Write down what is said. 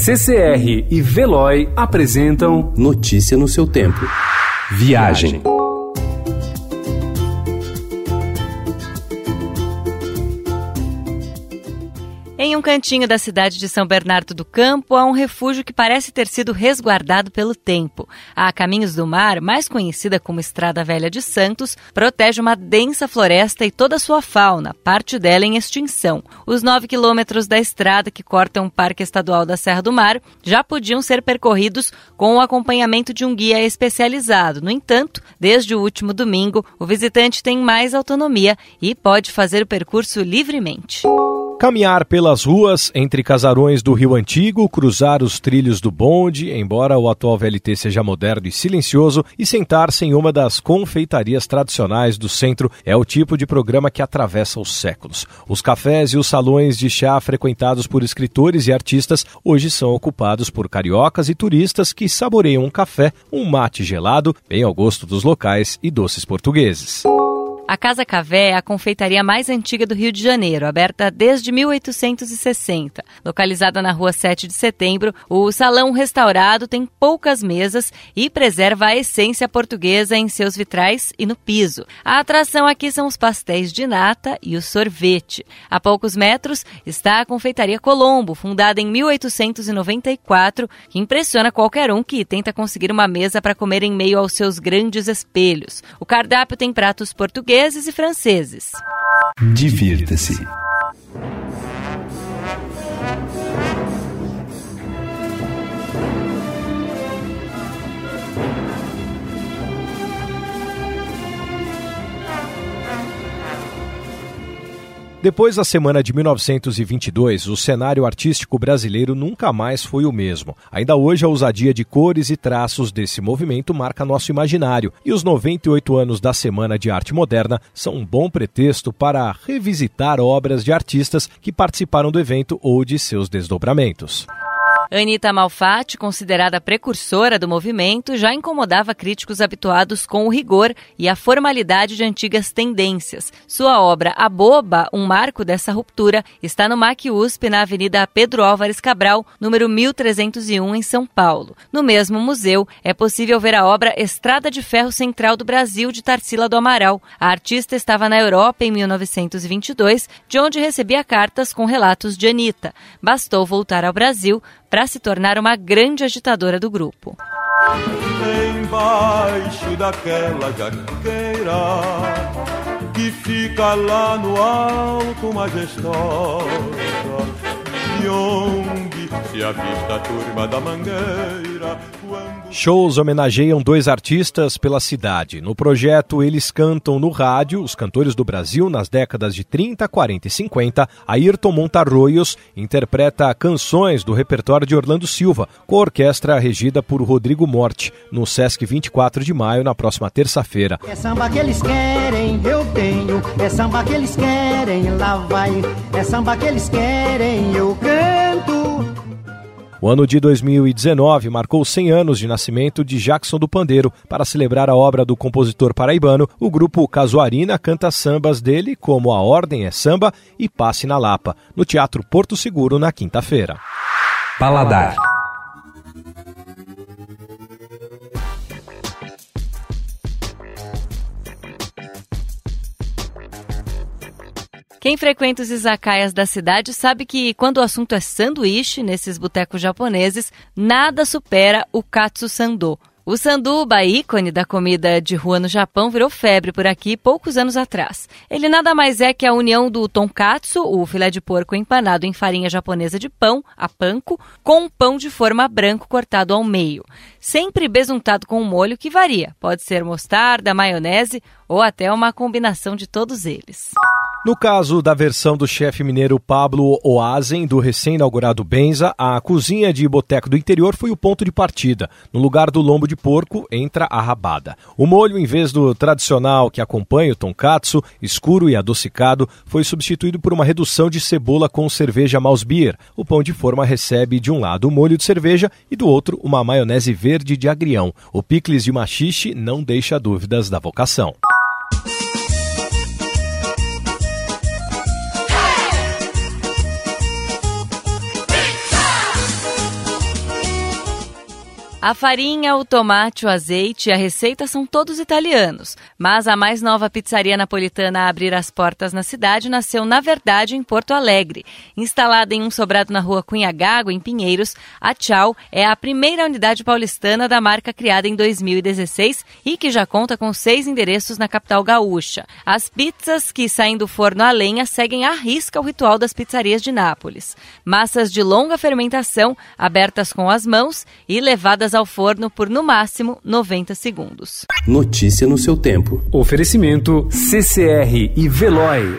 CCR e Veloy apresentam Notícia no seu tempo. Viagem. Em um cantinho da cidade de São Bernardo do Campo há um refúgio que parece ter sido resguardado pelo tempo. A Caminhos do Mar, mais conhecida como Estrada Velha de Santos, protege uma densa floresta e toda a sua fauna, parte dela em extinção. Os nove quilômetros da estrada que cortam o Parque Estadual da Serra do Mar já podiam ser percorridos com o acompanhamento de um guia especializado. No entanto, desde o último domingo, o visitante tem mais autonomia e pode fazer o percurso livremente. Caminhar pelas ruas entre casarões do Rio Antigo, cruzar os trilhos do bonde, embora o atual VLT seja moderno e silencioso, e sentar-se em uma das confeitarias tradicionais do centro é o tipo de programa que atravessa os séculos. Os cafés e os salões de chá frequentados por escritores e artistas hoje são ocupados por cariocas e turistas que saboreiam um café, um mate gelado, bem ao gosto dos locais e doces portugueses. A Casa Cavé é a confeitaria mais antiga do Rio de Janeiro, aberta desde 1860. Localizada na rua 7 de setembro, o salão restaurado tem poucas mesas e preserva a essência portuguesa em seus vitrais e no piso. A atração aqui são os pastéis de nata e o sorvete. A poucos metros está a Confeitaria Colombo, fundada em 1894, que impressiona qualquer um que tenta conseguir uma mesa para comer em meio aos seus grandes espelhos. O cardápio tem pratos portugueses portugueses e franceses. Divirta-se. Depois da semana de 1922, o cenário artístico brasileiro nunca mais foi o mesmo. Ainda hoje, a ousadia de cores e traços desse movimento marca nosso imaginário, e os 98 anos da Semana de Arte Moderna são um bom pretexto para revisitar obras de artistas que participaram do evento ou de seus desdobramentos. Anita Malfatti, considerada precursora do movimento, já incomodava críticos habituados com o rigor e a formalidade de antigas tendências. Sua obra A Boba, um marco dessa ruptura, está no MAC USP, na Avenida Pedro Álvares Cabral, número 1301, em São Paulo. No mesmo museu, é possível ver a obra Estrada de Ferro Central do Brasil, de Tarsila do Amaral. A artista estava na Europa em 1922, de onde recebia cartas com relatos de Anita. Bastou voltar ao Brasil para se tornar uma grande agitadora do grupo. Embaixo daquela jaqueira que fica lá no alto majestosa, de onde se avista a turma da mangueira. Shows homenageiam dois artistas pela cidade. No projeto Eles Cantam no Rádio, os cantores do Brasil nas décadas de 30, 40 e 50, Ayrton Montarroios interpreta canções do repertório de Orlando Silva, com a orquestra regida por Rodrigo Morte, no Sesc 24 de maio, na próxima terça-feira. É samba que eles querem, eu tenho. É samba que eles querem, lá vai. É samba que eles querem, eu canto. O ano de 2019 marcou 100 anos de nascimento de Jackson do Pandeiro. Para celebrar a obra do compositor paraibano, o grupo Casuarina canta sambas dele como A Ordem é Samba e Passe na Lapa, no Teatro Porto Seguro na quinta-feira. Paladar. Quem frequenta os izakayas da cidade sabe que quando o assunto é sanduíche nesses botecos japoneses, nada supera o katsu sando. O sanduba, ícone da comida de rua no Japão, virou febre por aqui poucos anos atrás. Ele nada mais é que a união do tonkatsu, o filé de porco empanado em farinha japonesa de pão, a panko, com um pão de forma branco cortado ao meio. Sempre besuntado com um molho que varia. Pode ser mostarda, maionese ou até uma combinação de todos eles. No caso da versão do chefe mineiro Pablo Oazen, do recém-inaugurado Benza, a cozinha de boteco do interior foi o ponto de partida. No lugar do lombo de porco, entra a rabada. O molho, em vez do tradicional que acompanha o tonkatsu, escuro e adocicado, foi substituído por uma redução de cebola com cerveja mouse beer. O pão de forma recebe de um lado o molho de cerveja e do outro uma maionese verde de agrião. O picles de machixe não deixa dúvidas da vocação. A farinha, o tomate, o azeite e a receita são todos italianos, mas a mais nova pizzaria napolitana a abrir as portas na cidade nasceu, na verdade, em Porto Alegre. Instalada em um sobrado na rua Cunha Gago, em Pinheiros, a Tchau é a primeira unidade paulistana da marca criada em 2016 e que já conta com seis endereços na capital gaúcha. As pizzas que saem do forno a lenha seguem à risca o ritual das pizzarias de Nápoles. Massas de longa fermentação, abertas com as mãos e levadas ao forno por no máximo 90 segundos. Notícia no seu tempo. Oferecimento CCR e Veloy.